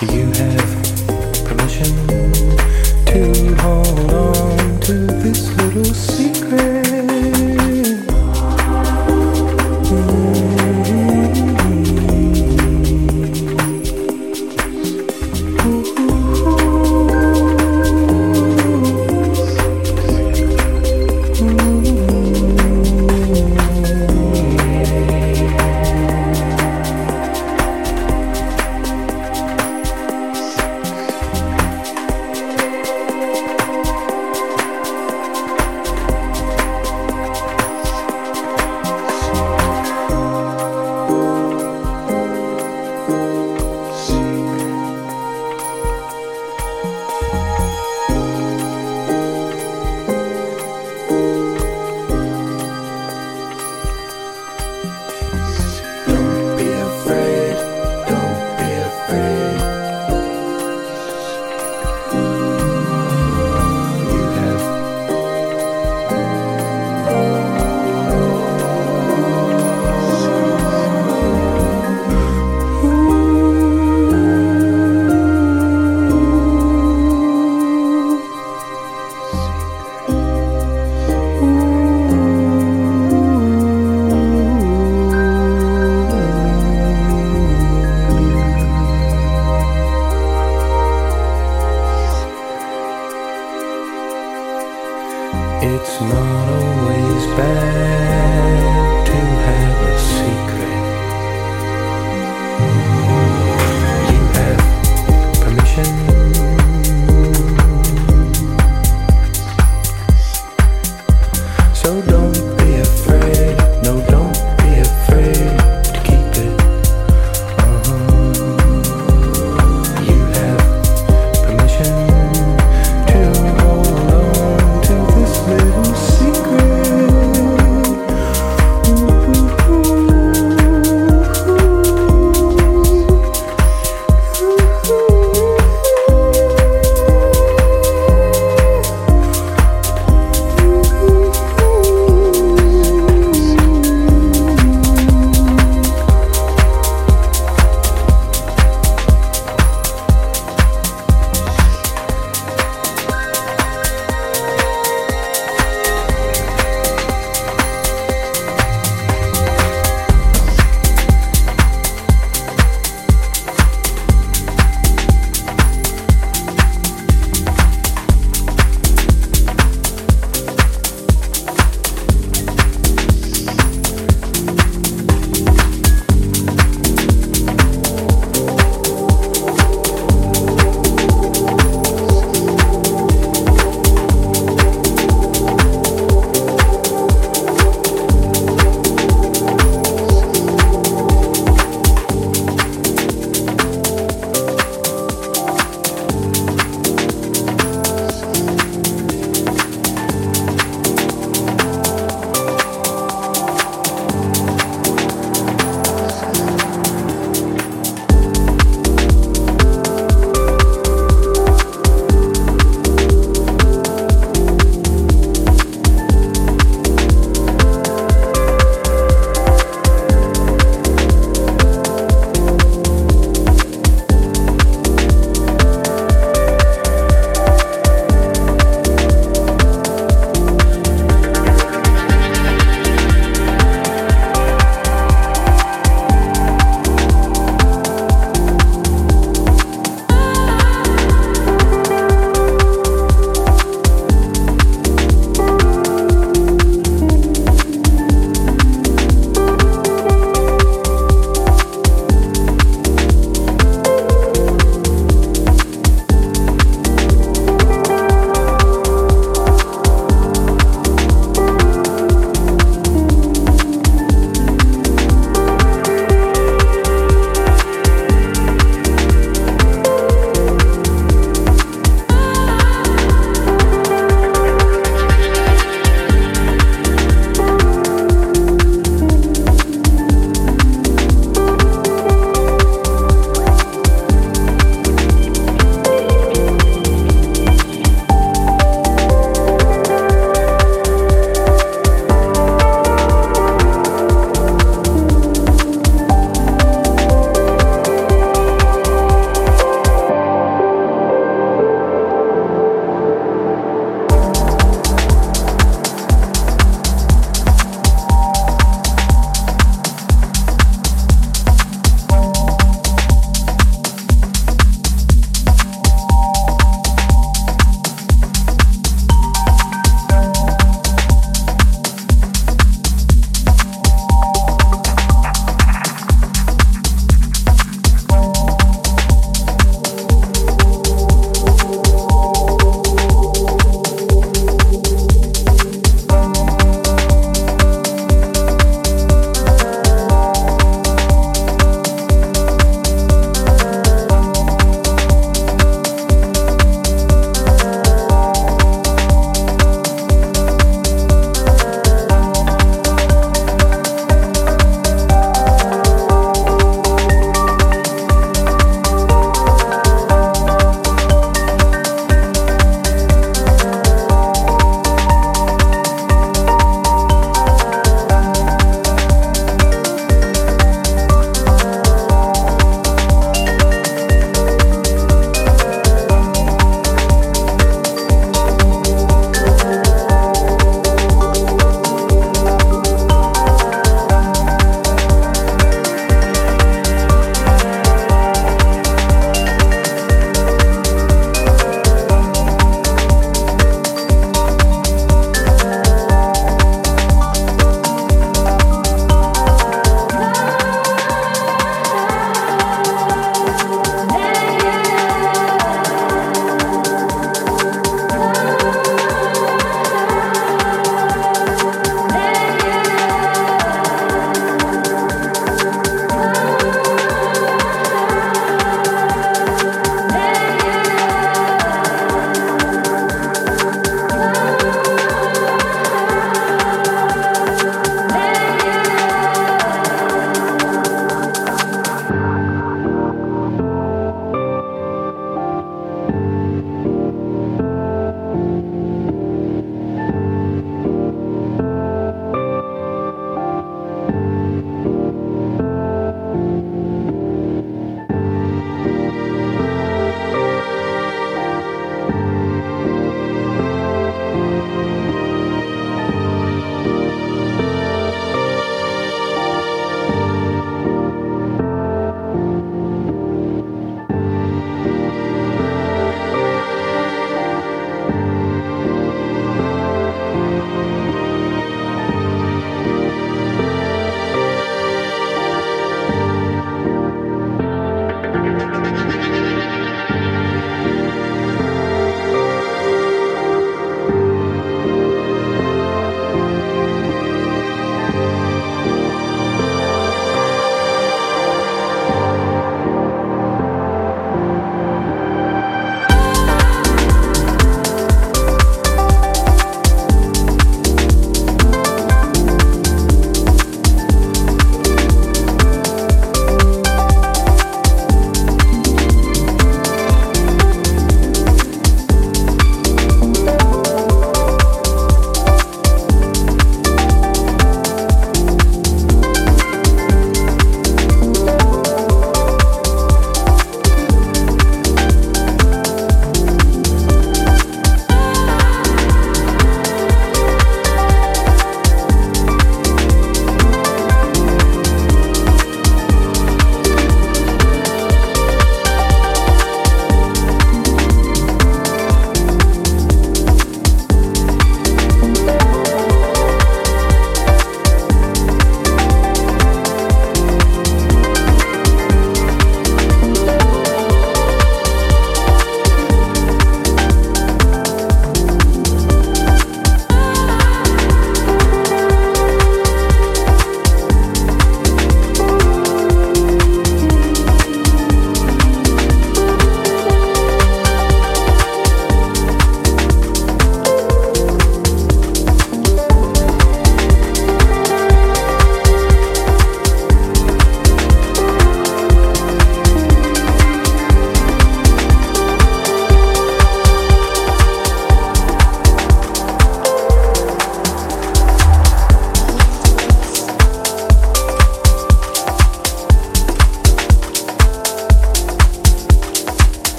Do you have permission?